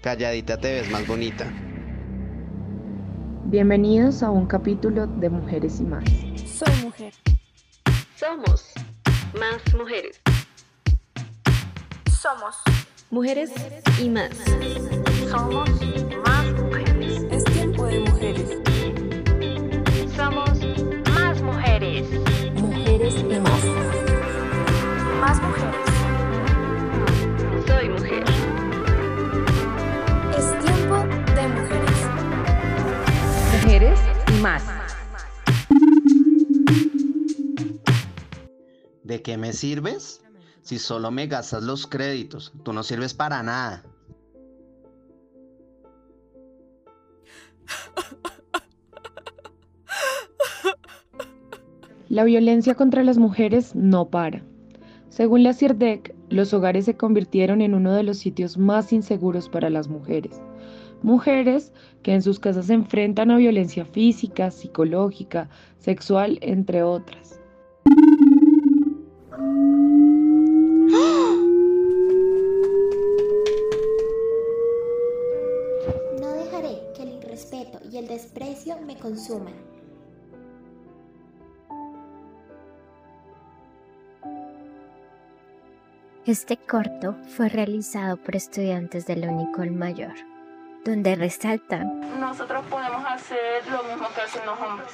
Calladita te ves más bonita. Bienvenidos a un capítulo de Mujeres y Más. Soy mujer. Somos más mujeres. Somos Mujeres y más. Somos más mujeres. Es tiempo de mujeres. Somos más mujeres. Mujeres y más. Más mujeres. Soy mujer. Mujeres y Más. ¿De qué me sirves? Si solo me gastas los créditos, tú no sirves para nada. La violencia contra las mujeres no para. Según la CIRDEC, los hogares se convirtieron en uno de los sitios más inseguros para las mujeres. Mujeres que en sus casas se enfrentan a violencia física, psicológica, sexual, entre otras. No dejaré que el irrespeto y el desprecio me consuman. Este corto fue realizado por estudiantes de la Unicol Mayor, donde resaltan nosotros podemos hacer lo mismo que hacen los hombres.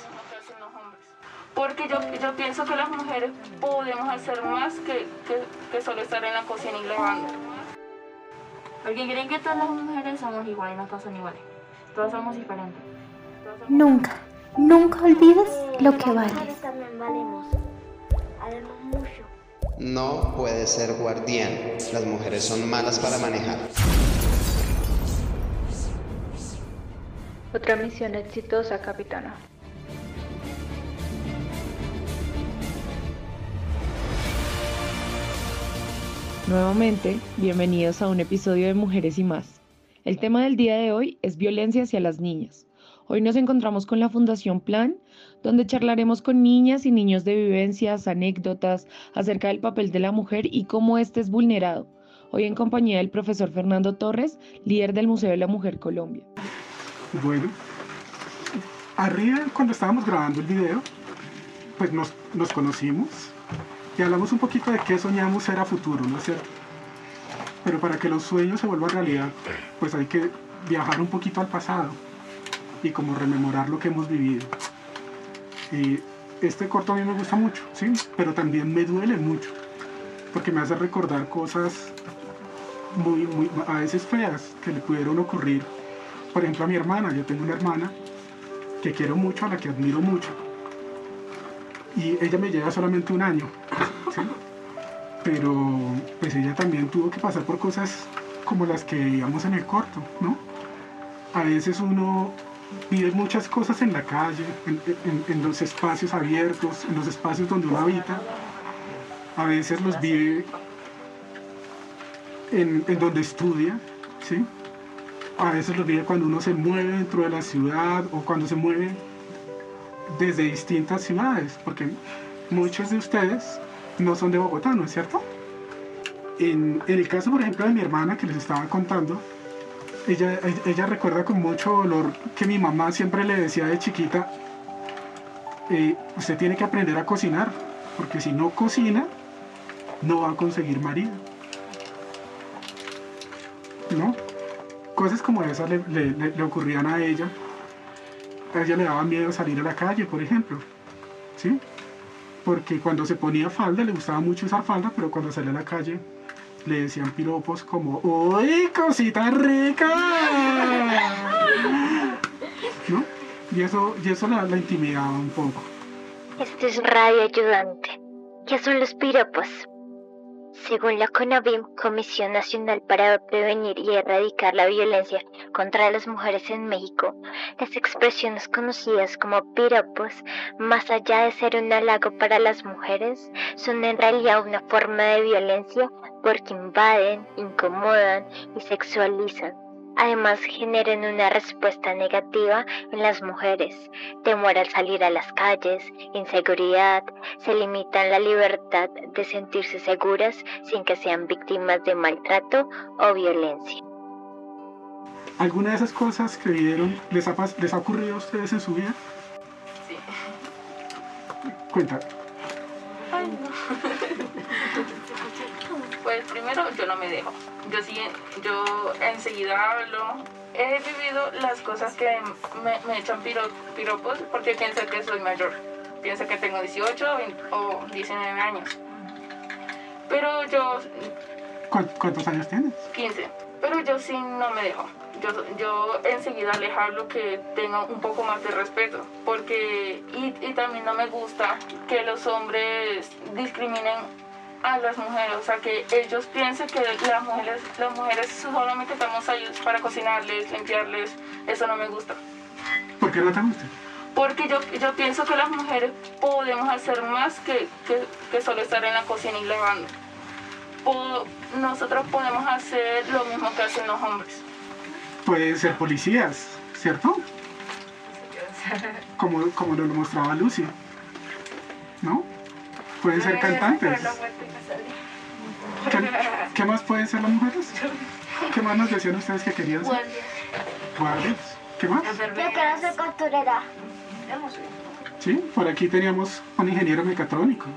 Porque yo, yo pienso que las mujeres podemos hacer más que, que, que solo estar en la cocina y lavando. Porque creen que todas las mujeres somos iguales, no todas son iguales. Todas somos diferentes. Todas somos- Nunca, nunca olvides lo que vales. también valemos. Valemos mucho. No puedes ser guardián. Las mujeres son malas para manejar. Otra misión exitosa, capitana. Nuevamente, bienvenidos a un episodio de Mujeres y Más. El tema del día de hoy es violencia hacia las niñas. Hoy nos encontramos con la Fundación Plan, donde charlaremos con niñas y niños de vivencias, anécdotas acerca del papel de la mujer y cómo éste es vulnerado. Hoy en compañía del profesor Fernando Torres, líder del Museo de la Mujer Colombia. Bueno, arriba cuando estábamos grabando el video, pues nos, nos conocimos y hablamos un poquito de qué soñamos ser a futuro, ¿no es cierto? Pero para que los sueños se vuelvan realidad, pues hay que viajar un poquito al pasado y como rememorar lo que hemos vivido. Y este corto a mí me gusta mucho, ¿sí? Pero también me duele mucho, porque me hace recordar cosas muy, muy, a veces feas que le pudieron ocurrir por ejemplo, a mi hermana, yo tengo una hermana que quiero mucho, a la que admiro mucho. Y ella me lleva solamente un año. Pero pues ella también tuvo que pasar por cosas como las que veíamos en el corto, ¿no? A veces uno vive muchas cosas en la calle, en, en- en los espacios abiertos, en los espacios donde uno habita. A veces los vive en, en donde estudia, ¿sí? A veces los vive cuando uno se mueve dentro de la ciudad o cuando se mueve desde distintas ciudades, porque muchos de ustedes no son de Bogotá, ¿no es cierto? En, el caso, por ejemplo, de mi hermana que les estaba contando, ella, ella recuerda con mucho dolor que mi mamá siempre le decía de chiquita, eh, usted tiene que aprender a cocinar, porque si no cocina, no va a conseguir marido. ¿No? Cosas como esas le, le- le- ocurrían a ella. A ella le daba miedo salir a la calle, por ejemplo. ¿Sí? Porque cuando se ponía falda, le gustaba mucho usar falda, pero cuando salía a la calle le decían piropos como ¡Uy, cosita rica! ¿No? Y eso, y eso la, la intimidaba un poco. Este es Radio Ayudante. ¿Qué son los piropos? Según la CONAVIM, Comisión Nacional para Prevenir y Erradicar la Violencia contra las Mujeres en México, las expresiones conocidas como piropos, más allá de ser un halago para las mujeres, son en realidad una forma de violencia porque invaden, incomodan y sexualizan. Además, generan una respuesta negativa en las mujeres, temor al salir a las calles, inseguridad, se limitan la libertad de sentirse seguras sin que sean víctimas de maltrato o violencia. ¿Alguna de esas cosas que vieron les ha, les ha ocurrido a ustedes en su vida? Sí. Cuenta. Ay, no. Pues primero yo no me dejo. Yo sí, yo enseguida hablo. He vivido las cosas que me, me echan piro- piropos porque piensan que soy mayor. Piensa que tengo 18 o 20 o 19 años. Pero yo, ¿Cuán- ¿Cuántos años tienes? 15. Pero yo sí no me dejo. Yo, yo enseguida les hablo que tenga un poco más de respeto. Porque, y, y también no me gusta que los hombres discriminen a las mujeres. O sea, que ellos piensen que las mujeres, las mujeres solamente estamos ahí para cocinarles, limpiarles. Eso no me gusta. ¿Por qué no te gusta? Porque yo, yo pienso que las mujeres podemos hacer más que, que, que solo estar en la cocina y lavando. Po- nosotros podemos hacer lo mismo que hacen los hombres. Pueden ser policías, ¿cierto? Como, como nos lo mostraba Lucy. ¿No? Pueden ser cantantes. ¿Qué, qué más pueden ser las mujeres? ¿Qué más nos decían ustedes que querían ser? Guardias. ¿Qué más? Yo quiero ser costurera. Sí, por aquí teníamos un ingeniero mecatrónico.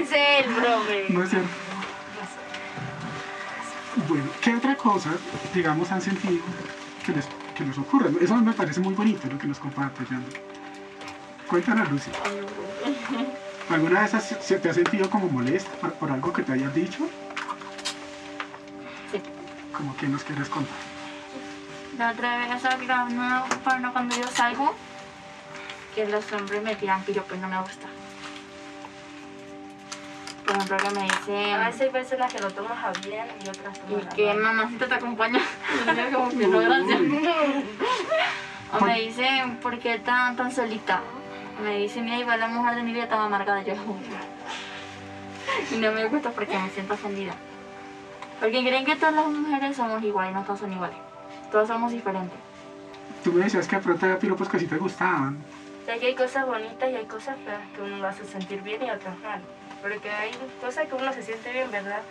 Es el profe. No es cierto. Bueno, ¿qué otra cosa, digamos, han sentido que les, que les ocurre? Eso me parece muy bonito lo que nos comparte, Jan. Cuéntanos, Lucy. ¿Alguna vez has- se te has sentido como molesta por, por algo que te hayas dicho? Sí. ¿Como que nos quieres contar? La otra vez, que bueno, cuando yo salgo, que los hombres me tiran piropos, no me gusta. Por ejemplo, que me dicen... A veces hay personas que lo toman a bien y otras Y toman a que mamacita te acompaña. Y yo como que no, gracias. O me dicen, ¿por qué tan, tan solita? Me dicen, mira, igual la mujer de mi vida estaba amargada. Yo, y no me gusta porque me siento ofendida. Porque creen que todas las mujeres somos iguales, no todas son iguales. Todos somos diferentes. Tú me decías que de pronto había piropos que sí te gustaban. O sea, que hay cosas bonitas y hay cosas feas que uno lo hace sentir bien y otras mal. Porque hay cosas que uno se siente bien, ¿verdad?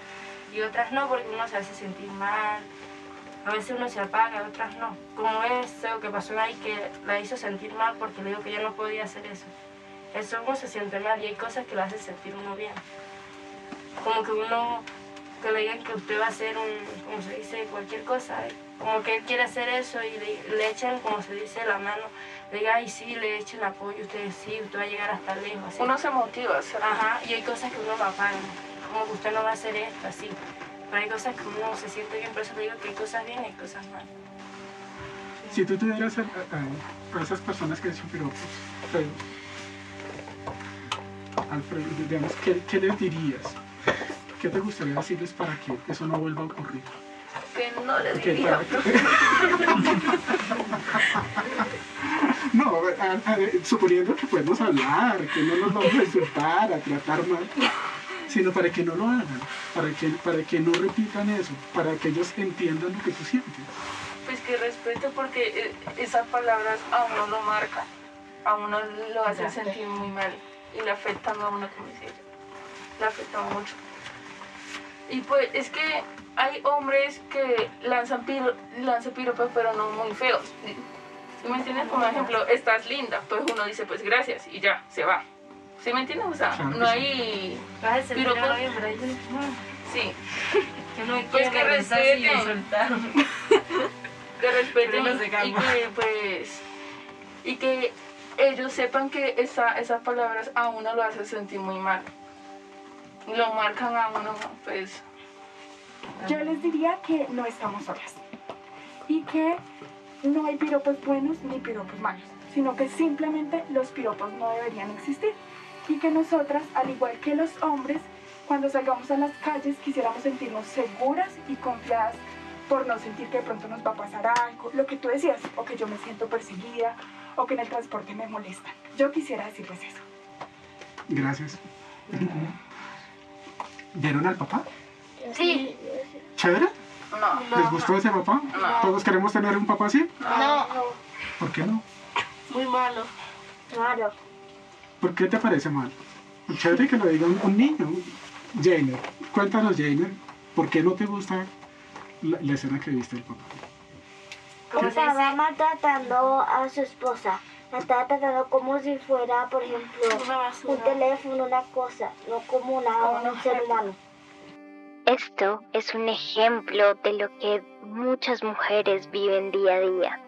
Y otras no, porque uno se hace sentir mal. A veces uno se apaga, otras no. Como eso que pasó ahí que la hizo sentir mal porque le dijo que ella no podía hacer eso. Eso uno se siente mal y hay cosas que lo hacen sentir uno bien. Como que uno, que le digan que usted va a hacer un, como se dice, cualquier cosa. ¿eh? Como que él quiere hacer eso y le, le echan, como se dice, la mano. Le diga, ay, sí, le echen apoyo, usted sí, usted va a llegar hasta lejos. así. Uno se motiva hacer. Ajá, y hay cosas que uno lo apaga, como que usted no va a hacer esto, así. Pero hay cosas que uno se siente bien, por eso le digo que hay cosas bien y hay cosas mal. Si tú tuvieras a, a- a esas personas que dicen piropos, Alfredo, Alfredo, digamos, ¿qué, qué les dirías? ¿Qué te gustaría decirles para que eso no vuelva a ocurrir? Que no le Que diría. no, a- a- suponiendo que podemos hablar, que no nos vamos a insultar, a tratar mal, sino para que no lo hagan, para que, para que no repitan eso, para que ellos entiendan lo que tú sientes. Pues que respeto porque eh, esas palabras a uno lo marcan, a uno lo hacen sentir muy mal y le afectan a uno, como dice. Le afectan mucho. Y pues es que hay hombres que lanzan, piro, lanzan piropos pero no muy feos. ¿Sí me entiendes? Como ejemplo, estás linda, pues uno dice pues gracias y ya, se va. ¿Sí me entiendes? O sea, no hay... Piropos. Sí, que uno Pues quiere que respeten. que respeten no y que pues y que ellos sepan que esa, esas palabras a uno lo hacen sentir muy mal. Lo marcan a uno pues. Yo les diría que no estamos solas. Y que no hay piropos buenos ni piropos malos, sino que simplemente los piropos no deberían existir y que nosotras, al igual que los hombres, cuando salgamos a las calles quisiéramos sentirnos seguras y confiadas por no sentir que de pronto nos va a pasar algo, lo que tú decías, o que yo me siento perseguida, o que en el transporte me molestan. Yo quisiera decirles eso. Gracias. ¿Vieron al papá? Sí. ¿Chévere? no ¿Les gustó ese papá? No. ¿Todos queremos tener un papá así? No, ¿Por qué no? muy malo. Claro. ¿Por qué te parece mal? Chévere que lo diga un, un niño. Jainer, cuéntanos, Jainer, ¿por qué no te gusta la, la escena que viste del papá. Estaba maltratando a su esposa. La estaba tratando como si fuera, por ejemplo, un teléfono, una cosa, no como una, un ser humano. Esto es un ejemplo de lo que muchas mujeres viven día a día.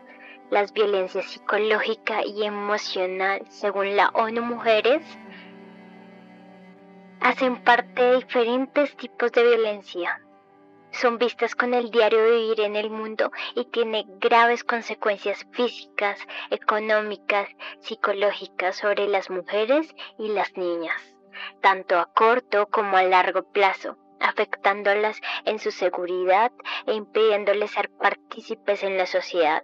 Las violencias psicológica y emocional, según la ONU Mujeres, hacen parte de diferentes tipos de violencia. Son vistas con el diario vivir en el mundo y tiene graves consecuencias físicas, económicas, psicológicas sobre las mujeres y las niñas, tanto a corto como a largo plazo afectándolas en su seguridad e impidiéndoles ser partícipes en la sociedad.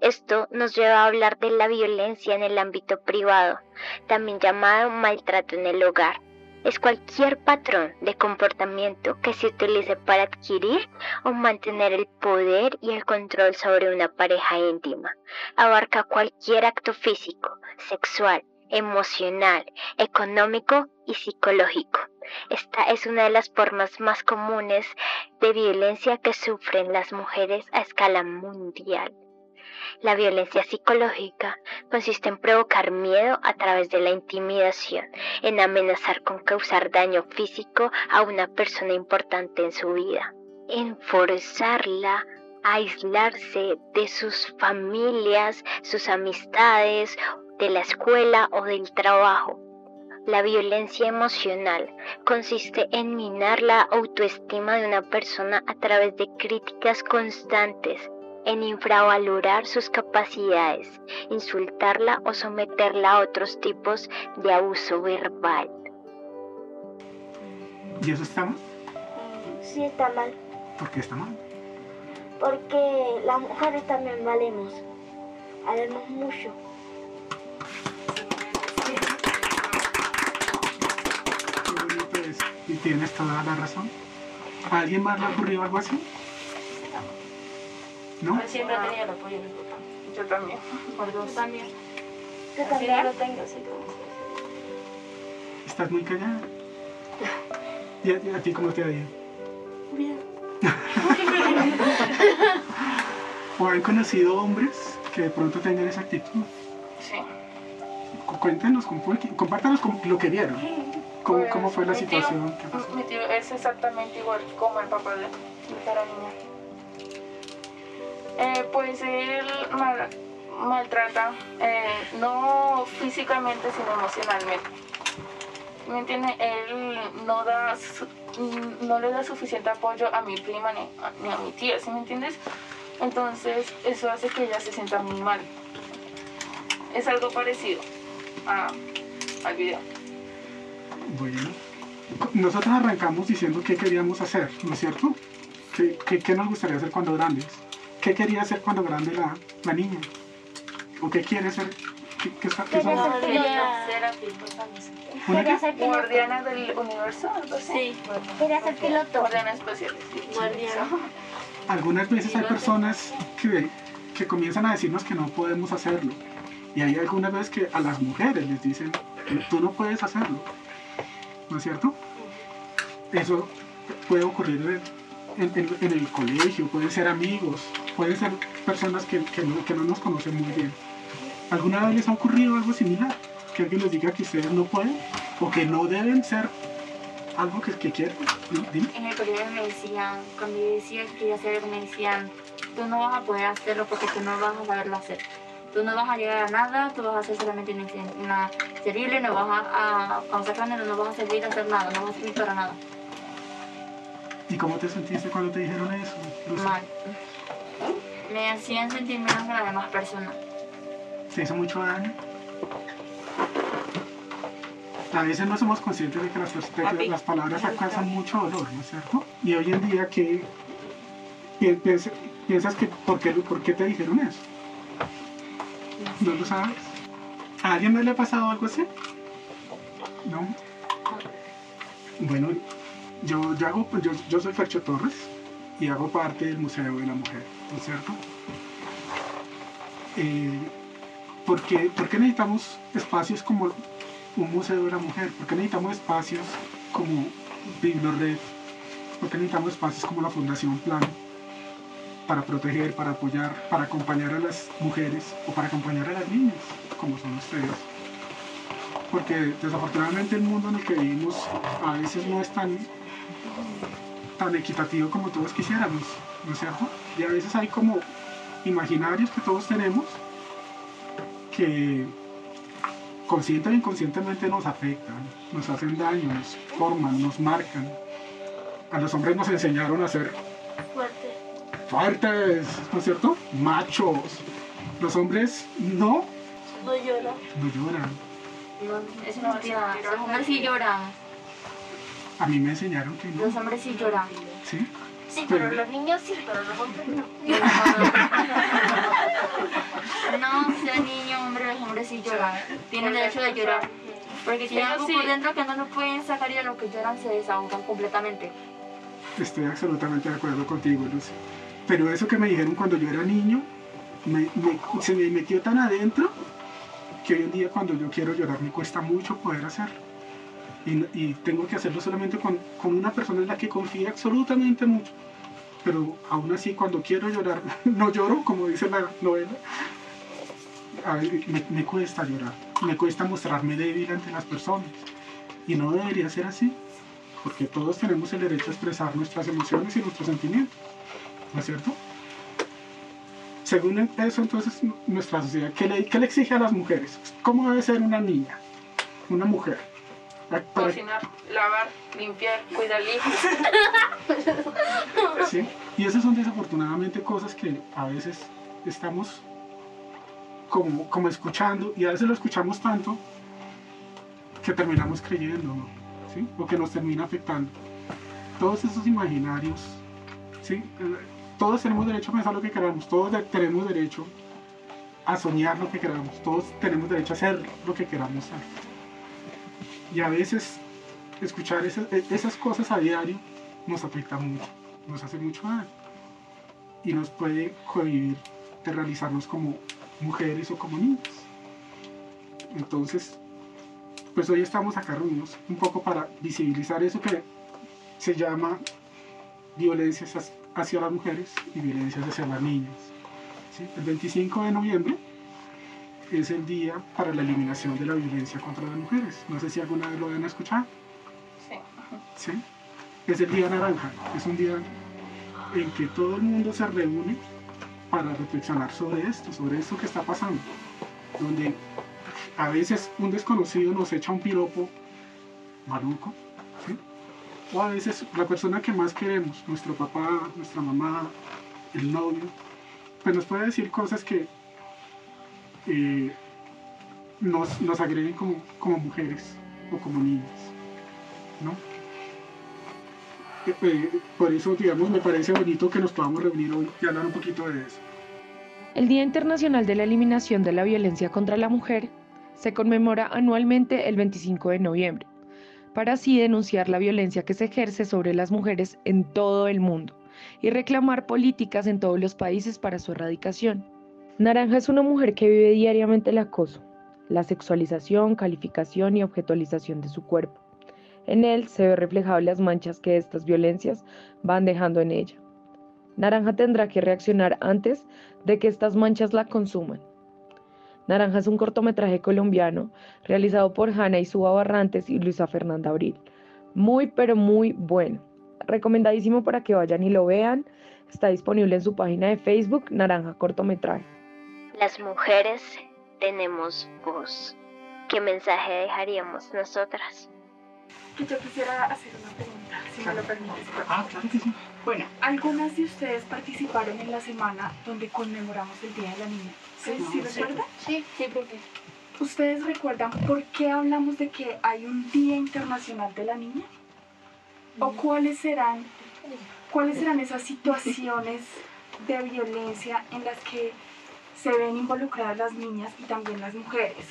Esto nos lleva a hablar de la violencia en el ámbito privado, también llamado maltrato en el hogar. Es cualquier patrón de comportamiento que se utilice para adquirir o mantener el poder y el control sobre una pareja íntima. Abarca cualquier acto físico, sexual, emocional, económico y psicológico. Esta es una de las formas más comunes de violencia que sufren las mujeres a escala mundial. La violencia psicológica consiste en provocar miedo a través de la intimidación, en amenazar con causar daño físico a una persona importante en su vida, en forzarla a aislarse de sus familias, sus amistades, de la escuela o del trabajo. La violencia emocional consiste en minar la autoestima de una persona a través de críticas constantes, en infravalorar sus capacidades, insultarla o someterla a otros tipos de abuso verbal. ¿Y eso está mal? Sí, está mal. ¿Por qué está mal? Porque las mujeres también valemos. Valemos mucho. Y tienes toda la razón. ¿A alguien más le ha ocurrido algo así? ¿No? Yo siempre he tenido el apoyo de mi papá. Yo también. Por dos. también. ¿Tú Así también? lo tengo, sí. Estás muy callada. ¿Y a, ti cómo te ha ido? Bien. ¿O han conocido hombres que de pronto tengan esa actitud? Sí. Cu- Cuéntenos, compártanos con lo que vieron. ¿Cómo, Pues, cómo fue la mi tío- situación? Mi tío es exactamente igual como el papá de, de la niña. Eh, pues él mal- maltrata, eh, no físicamente, sino emocionalmente. ¿Me entiende? Él no, da no le da suficiente apoyo a mi prima ni a, ni a mi tía, ¿sí me entiendes? Entonces, eso hace que ella se sienta muy mal. Es algo parecido a- al video. Bueno, nosotros arrancamos diciendo qué queríamos hacer, ¿no es cierto? ¿Qué, qué, qué nos gustaría hacer cuando grandes? ¿Qué quería hacer cuando grande la, la niña? ¿O qué quiere ser? ¿Qué, qué Quería ser piloto. Guardiana del universo. Sí, Quería ser piloto. Guardiana especial. sí. guardiana. Algunas veces hay personas que, que comienzan a decirnos que no podemos hacerlo. Y hay algunas veces que a las mujeres les dicen, tú no puedes hacerlo. ¿No es cierto? Eso puede ocurrir en, en- en el colegio, pueden ser amigos, pueden ser personas que, que no, que no nos conocen muy bien. ¿Alguna vez les ha ocurrido algo similar? Que alguien les diga que ustedes no pueden o que no deben ser algo que, que quieren. ¿No? Dime. En el colegio me decían, cuando yo decía que quería hacer algo, me decían, tú no vas a poder hacerlo porque tú no vas a saberlo hacer. Tú no vas a llegar a nada, tú vas a ser solamente una, terrible, no vas a, a, no vas a servir a hacer nada, no vas a servir para nada. ¿Y cómo te sentiste cuando te dijeron eso? Mal. Me hacían sentir menos que las demás personas. ¿Te hizo mucho daño? A veces no somos conscientes de que las, de que las palabras alcanzan mucho dolor, ¿no es cierto? Y hoy en día, ¿qué pi- piensa- piensas que por qué, por qué te dijeron eso? ¿No lo sabes? ¿A alguien más le ha pasado algo así? ¿No? Bueno, yo, yo, hago, yo, yo soy Fercho Torres y hago parte del Museo de la Mujer, ¿no cierto? Eh, ¿por, qué, por qué necesitamos espacios como un Museo de la Mujer? ¿Por qué necesitamos espacios como Biblored? ¿Por qué necesitamos espacios como la Fundación Plan? para proteger, para apoyar, para acompañar a las mujeres o para acompañar a las niñas, como son ustedes. Porque desafortunadamente el mundo en el que vivimos a veces no es tan, tan equitativo como todos quisiéramos, ¿no es cierto? Y a veces hay como imaginarios que todos tenemos que consciente o inconscientemente nos afectan, nos hacen daño, nos forman, nos marcan. A los hombres nos enseñaron a ser Fuerte. fuertes, ¿no es cierto? Machos. Los hombres no, No llora. no lloran. Es mentira. Los hombres sí lloran. A mí me enseñaron que no. Los hombres sí lloran. ¿Sí? Sí, Pero- pero los niños sí, pero los hombres no. No, sea niño, hombre, los hombres sí lloran. Tienen derecho de llorar. Porque tienen algo por dentro que no lo pueden sacar y a lo que lloran se desahogan completamente. Estoy absolutamente de acuerdo contigo, Lucy. Pero eso que me dijeron cuando yo era niño, me- me- se me metió tan adentro que hoy en día cuando yo quiero llorar me cuesta mucho poder hacerlo. Y, tengo que hacerlo solamente con, una persona en la que confíe absolutamente mucho. Pero aún así cuando quiero llorar, no lloro, como dice la novela. A ver, me, me cuesta llorar, me cuesta mostrarme débil ante las personas. Y no debería ser así porque todos tenemos el derecho a expresar nuestras emociones y nuestros sentimientos, ¿no es cierto? Según eso, entonces, nuestra sociedad, ¿qué le, qué le exige a las mujeres? ¿Cómo debe ser una niña, una mujer? Cocinar, lavar, limpiar, cuidar al hijo. ¿sí? Y esas son desafortunadamente cosas que a veces estamos como, como escuchando y a veces lo escuchamos tanto que terminamos creyendo. ¿sí? O que nos termina afectando. Todos esos imaginarios, ¿sí? Todos tenemos derecho a pensar lo que queramos, todos tenemos derecho a soñar lo que queramos, todos tenemos derecho a hacer lo que queramos hacer. Y a veces escuchar esas, esas cosas a diario nos afecta mucho, nos hace mucho daño y nos puede cohibir de realizarnos como mujeres o como niñas. Entonces, pues hoy estamos acá reunidos un poco para visibilizar eso que se llama violencias hacia- hacia las mujeres y violencias hacia las niñas. ¿sí? El 25 de noviembre es el día para la eliminación de la violencia contra las mujeres. No sé si alguna vez lo han escuchado. Sí. ¿sí? Es el día naranja, es un día en que todo el mundo se reúne para reflexionar sobre esto, sobre esto que está pasando, donde a veces un desconocido nos echa un piropo maluco, ¿sí? o a veces la persona que más queremos, nuestro papá, nuestra mamá, el novio, pues nos puede decir cosas que eh, nos, nos agreden como, mujeres o como niñas, ¿no? Eh, eh, por eso, digamos, me parece bonito que nos podamos reunir hoy y hablar un poquito de eso. El Día Internacional de la Eliminación de la Violencia contra la Mujer se conmemora anualmente el 25 de noviembre, para así denunciar la violencia que se ejerce sobre las mujeres en todo el mundo y reclamar políticas en todos los países para su erradicación. Naranja es una mujer que vive diariamente el acoso, la sexualización, calificación y objetualización de su cuerpo. En él se ve reflejado las manchas que estas violencias van dejando en ella. Naranja tendrá que reaccionar antes de que estas manchas la consuman. Naranja es un cortometraje colombiano realizado por Hanna Suba Barrantes y Luisa Fernanda Abril. Muy, pero muy bueno. Recomendadísimo para que vayan y lo vean. Está disponible en su página de Facebook, Naranja Cortometraje. Las mujeres tenemos voz. ¿Qué mensaje dejaríamos nosotras? Que yo quisiera hacer una pregunta, si me lo permites. Ah, claro que sí. Bueno, algunas de ustedes participaron en la semana donde conmemoramos el Día de la Niña. ¿Sí, ¿Sí recuerdan? Sí, sí, profe. ¿Ustedes recuerdan por qué hablamos de que hay un Día Internacional de la Niña? ¿O cuáles serán, cuáles serán esas situaciones de violencia en las que se ven involucradas las niñas y también las mujeres?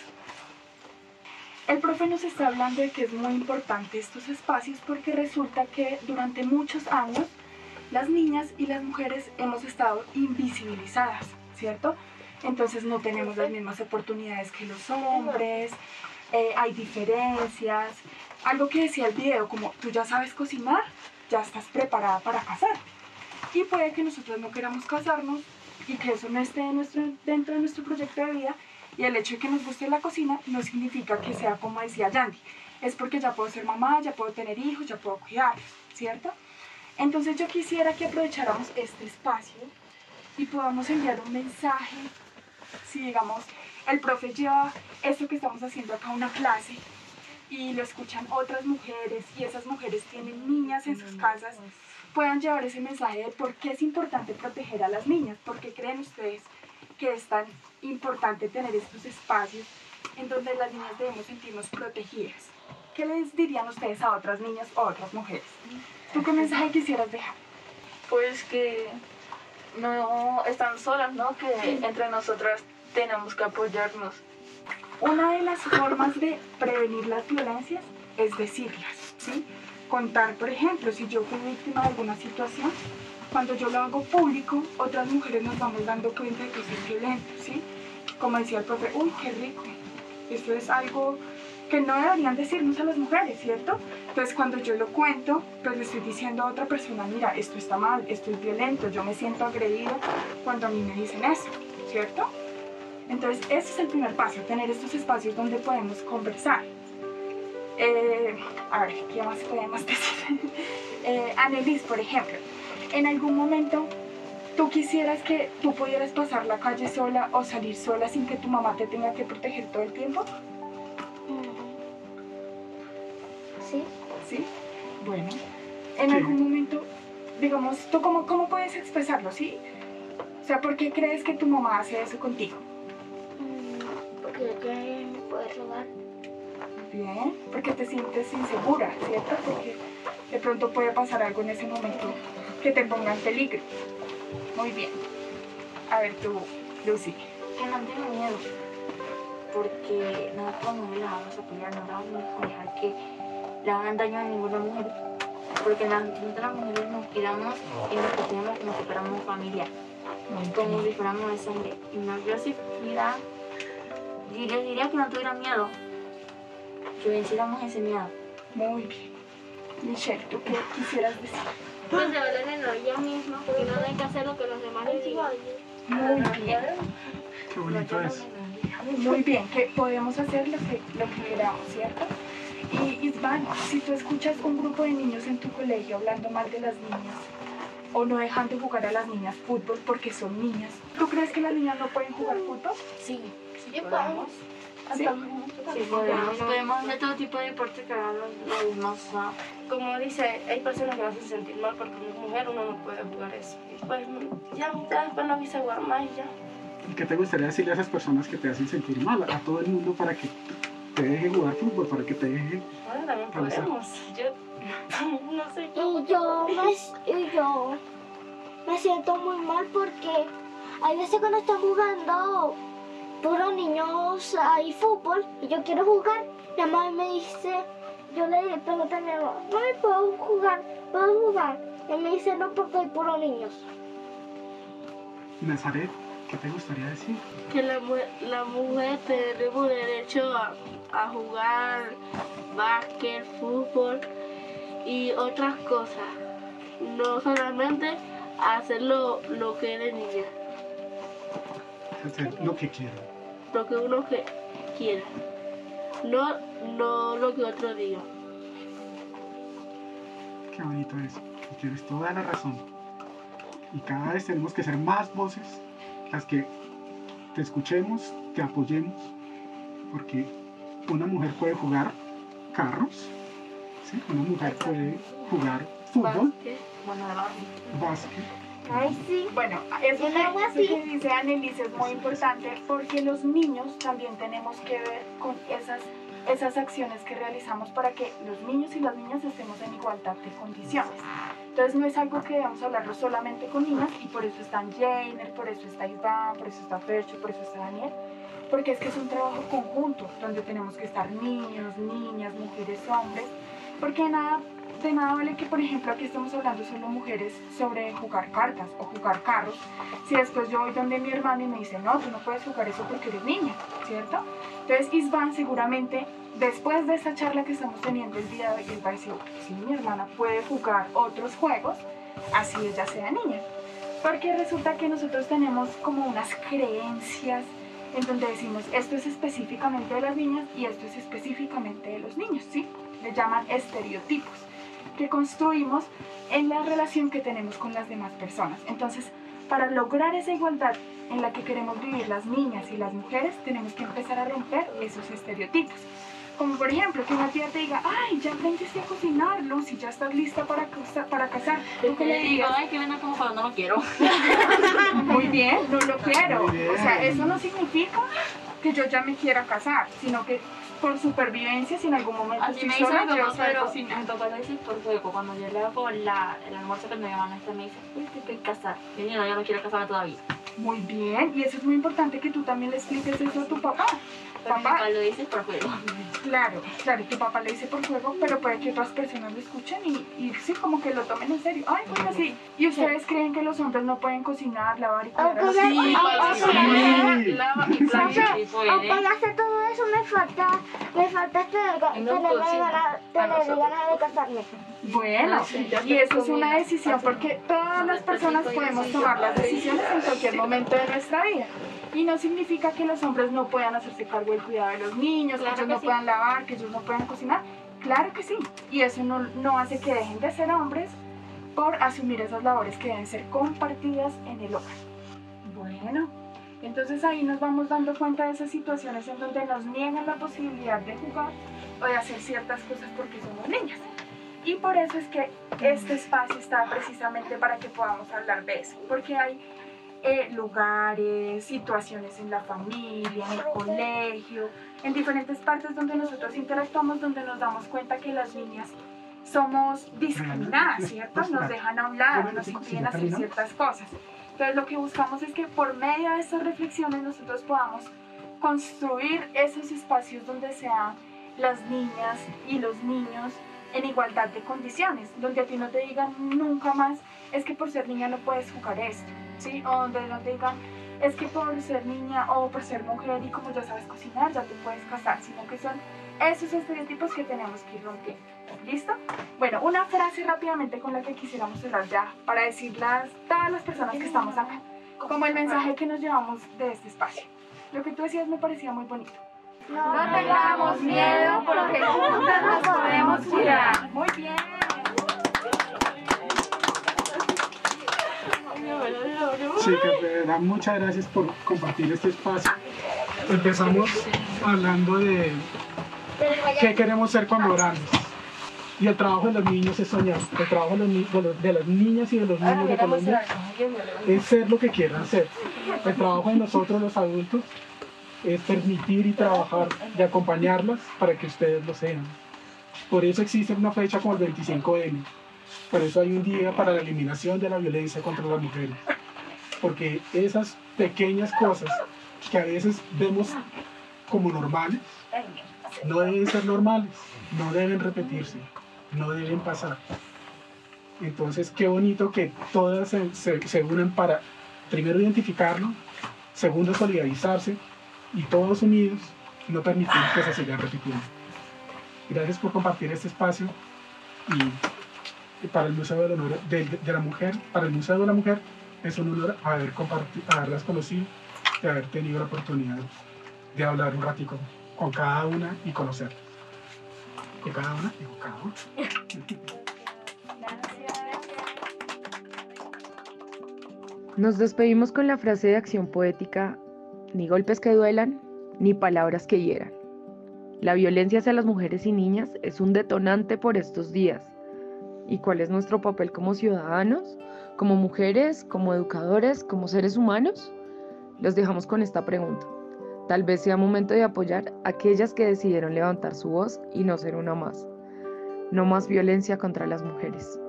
El profe nos está hablando de que es muy importante estos espacios porque resulta que durante muchos años las niñas y las mujeres hemos estado invisibilizadas, ¿cierto? Entonces no tenemos las mismas oportunidades que los hombres, eh, hay diferencias. Algo que decía el video, como tú ya sabes cocinar, ya estás preparada para casar. Y puede que nosotros no queramos casarnos y que eso no esté dentro de nuestro proyecto de vida. Y el hecho de que nos guste la cocina no significa que sea como decía Yandy. Es porque ya puedo ser mamá, ya puedo tener hijos, ya puedo cuidarlos, ¿cierto? Entonces yo quisiera que aprovecháramos este espacio y podamos enviar un mensaje. Si digamos, el profe lleva esto que estamos haciendo acá una clase y lo escuchan otras mujeres y esas mujeres tienen niñas en sus casas, puedan llevar ese mensaje de por qué es importante proteger a las niñas, por qué creen ustedes que es tan importante tener estos espacios en donde las niñas debemos sentirnos protegidas. ¿Qué les dirían ustedes a otras niñas o a otras mujeres? ¿Tú qué mensaje quisieras dejar? Pues que no están solas, ¿no? Que entre nosotras tenemos que apoyarnos. Una de las formas de prevenir las violencias es decirlas, ¿sí? Contar, por ejemplo, si yo fui víctima de alguna situación, cuando yo lo hago público, otras mujeres nos vamos dando cuenta de que es violento, ¿sí? Como decía el profe, uy, qué rico. Esto es algo que no deberían decirnos a las mujeres, ¿cierto? Entonces cuando yo lo cuento, pues le estoy diciendo a otra persona, mira, esto está mal, esto es violento, yo me siento agredido cuando a mí me dicen eso, ¿cierto? Entonces ese es el primer paso, tener estos espacios donde podemos conversar. Eh, a ver, ¿qué más podemos decir? eh, Annelies, por ejemplo, en algún momento tú quisieras que tú pudieras pasar la calle sola o salir sola sin que tu mamá te tenga que proteger todo el tiempo? Sí. ¿Sí? Bueno, en algún momento, digamos, ¿tú cómo, cómo puedes expresarlo, sí? O sea, ¿por qué crees que tu mamá hace eso contigo? Mm, Porque ella me puede robar. Bien, porque te sientes insegura, ¿cierto? Porque de pronto puede pasar algo en ese momento que te ponga en peligro. Muy bien. A ver tú, Lucy. Que no tengo miedo. Porque nosotros no las vamos a apoyar, no vamos a dejar que le hagan daño a ninguna mujer. Porque nosotras las mujeres nos cuidamos y nos protegemos como si fuéramos familia. Como si fuéramos de sangre. Y no, yo y les diría que no tuvieran miedo. Que venciéramos ese miedo. Muy bien. Michelle, ¿tú qué quisieras decir? Pues se valoren a ella misma porque no hay que hacer lo que los demás les digan. Muy bien. Qué bonito es. Muy bien, que podemos hacer lo que, lo que queramos, ¿cierto? Y Isvan, si tú escuchas un grupo de niños en tu colegio hablando mal de las niñas o no dejando jugar a las niñas fútbol porque son niñas, ¿tú crees que las niñas no pueden jugar fútbol? Sí, sí podemos. ¿Sí? Sí, podemos, podemos hacer todo tipo de deporte que hagan los, demás. Como dice, hay personas que me hacen sentir mal porque como mujer uno no puede jugar eso. Y pues ya, ya después no quise jugar más y ya. ¿Y qué te gustaría decirle a esas personas que te hacen sentir mal? A todo el mundo para que te dejen jugar fútbol, para que te dejen... Bueno, también podemos. Yo no sé. Y yo me, y yo me siento muy mal porque hay veces cuando estoy jugando puros niños hay fútbol y yo quiero jugar. Mi mamá me dice, yo le pregunto a mi mamá, mami, ¿puedo jugar? ¿Puedo jugar? Y me dice, no, porque hay puros niños. Nazaret, ¿qué te gustaría decir? Que la, mu- la mujer tenemos derecho a, a jugar básquet, fútbol y otras cosas. No solamente hacer lo, lo que es de niña, Hacer lo que quieran. lo que uno que quiera. No, no lo que otro diga. Qué bonito es. Y tienes toda la razón. Y cada vez tenemos que ser más voces las que te escuchemos, te apoyemos, porque una mujer puede jugar carros, ¿sí? una mujer puede jugar fútbol, básquet. Ay, sí. Bueno, eso que, eso que dice Annelise es muy importante porque los niños también tenemos que ver con esas, esas acciones que realizamos para que los niños y las niñas estemos en igualdad de condiciones. Entonces no es algo que debamos hablarlo solamente con niñas y por eso están Jainer, por eso está Iván, por eso está Fercho, por eso está Daniel, porque es que es un trabajo conjunto donde tenemos que estar niños, niñas, mujeres, hombres, porque nada, de nada vale que, por ejemplo, aquí estemos hablando solo mujeres sobre jugar cartas o jugar carros, si después yo voy donde mi hermano y me dice, no, tú no puedes jugar eso porque eres niña, ¿cierto? Entonces Isvan seguramente, después de esta charla que estamos teniendo el día de hoy, él va a decir, sí, mi hermana puede jugar otros juegos, así ella sea niña. Porque resulta que nosotros tenemos como unas creencias en donde decimos esto es específicamente de las niñas y esto es específicamente de los niños, ¿sí? Le llaman estereotipos que construimos en la relación que tenemos con las demás personas. Entonces, para lograr esa igualdad en la que queremos vivir las niñas y las mujeres, tenemos que empezar a romper esos estereotipos. Como por ejemplo, que una tía te diga, ay, ya aprendiste a cocinar, Lucy, ya estás lista para, para casar. ¿Tú qué le digo? Ay, que venga como cuando no lo quiero. Muy bien, no lo quiero. O sea, eso no significa que yo ya me quiera casar, sino que por supervivencia, si en algún momento Así estoy me hizo sola, mi papá, pero cocinar. mi papá lo dice por fuego. Cuando yo le hago la, el almuerzo que me llaman, este me dice, uy, te quiero casar. Y yo, no, yo no quiero casarme todavía. Muy bien, y eso es muy importante que tú también le expliques eso a tu papá. Pero mi papá lo dice por fuego. Claro, claro, tu papá le dice por fuego, pero puede que otras personas lo escuchen y, y sí, como que lo tomen en serio. Ay, bueno, sí. ¿Y ustedes creen que los hombres no pueden cocinar, lavar y cuidar Aunque hijos? aunque- lava y aunque- me falta, me falta tener, cocina. ganas, tener ganas de casarme. Bueno, Ah, y eso es una decisión porque todas las personas podemos tomar las decisiones en cualquier momento de nuestra vida. Y no significa que los hombres no puedan hacerse cargo del cuidado de los niños, Claro que ellos que no sí. puedan lavar, que ellos no puedan cocinar. Claro que sí. Y eso no, no hace que dejen de ser hombres por asumir esas labores que deben ser compartidas en el hogar. Bueno, entonces ahí nos vamos dando cuenta de esas situaciones en donde nos niegan la posibilidad de jugar o de hacer ciertas cosas porque somos niñas. Y por eso es que este espacio está precisamente para que podamos hablar de eso, porque hay eh, lugares, situaciones en la familia, en el colegio, en diferentes partes donde nosotros interactuamos, donde nos damos cuenta que las niñas somos discriminadas, ¿cierto? Nos dejan hablar, nos impiden hacer ciertas cosas. Entonces lo que buscamos es que por medio de estas reflexiones nosotros podamos construir esos espacios donde sean las niñas y los niños en igualdad de condiciones, donde a ti no te digan nunca más, es que por ser niña no puedes jugar esto, ¿sí? O donde no te digan, es que por ser niña o por ser mujer y como ya sabes cocinar, ya te puedes casar, sino que son esos estereotipos que tenemos que ir rompiendo. ¿Listo? Bueno, una frase rápidamente con la que quisiéramos cerrar ya, para decirlas todas las personas que estamos acá, como el mensaje que nos llevamos de este espacio. Lo que tú decías me parecía muy bonito. No tengamos miedo porque juntas nos podemos cuidar. Muy bien. Chicas, de verdad, muchas gracias por compartir este espacio. Empezamos hablando de qué queremos ser cuando grandes. Y el trabajo de los niños es soñar. El trabajo de, los las niñas y de los niños de Colombia es ser lo que quieran ser. El trabajo de nosotros los adultos es permitir y trabajar y acompañarlas para que ustedes lo sean. Por eso existe una fecha como el 25N. Por eso hay un día para la eliminación de la violencia contra las mujeres. Porque esas pequeñas cosas que a veces vemos como normales, no deben ser normales, no deben repetirse, no deben pasar. Entonces, qué bonito que todas se, unan para, primero, identificarlo, segundo, solidarizarse y todos unidos no permitir que se sigan repitiendo. Gracias por compartir este espacio y, para el Museo de, la Mujer, para el Museo de la Mujer es un honor haber haberlas conocido y haber tenido la oportunidad de hablar un ratico con cada una y conocerlas. Nos despedimos con la frase de acción poética, ni golpes que duelan, ni palabras que hieran. La violencia hacia las mujeres y niñas es un detonante por estos días. ¿Y cuál es nuestro papel como ciudadanos, como mujeres, como educadores, como seres humanos? Los dejamos con esta pregunta. Tal vez sea momento de apoyar a aquellas que decidieron levantar su voz y no ser una más. No más violencia contra las mujeres.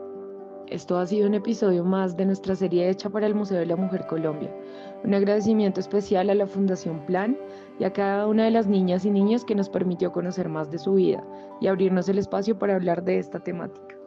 Esto ha sido un episodio más de nuestra serie hecha para el Museo de la Mujer Colombia. Un agradecimiento especial a la Fundación Plan y a cada una de las niñas y niños que nos permitió conocer más de su vida y abrirnos el espacio para hablar de esta temática.